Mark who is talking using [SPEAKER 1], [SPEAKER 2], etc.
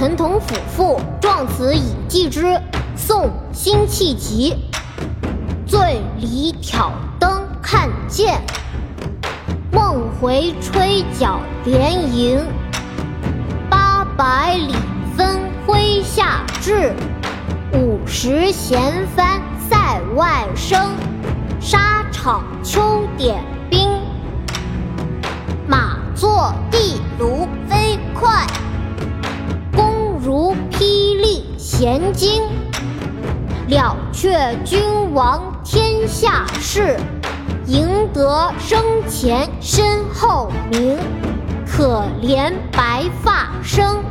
[SPEAKER 1] 陈同甫赋，壮词以寄之。宋·辛弃疾。醉里挑灯看剑，梦回吹角连营。八百里分麾下炙，五十弦翻塞外声。沙场秋点前经，了却君王天下事，赢得生前身后名。可怜白发生。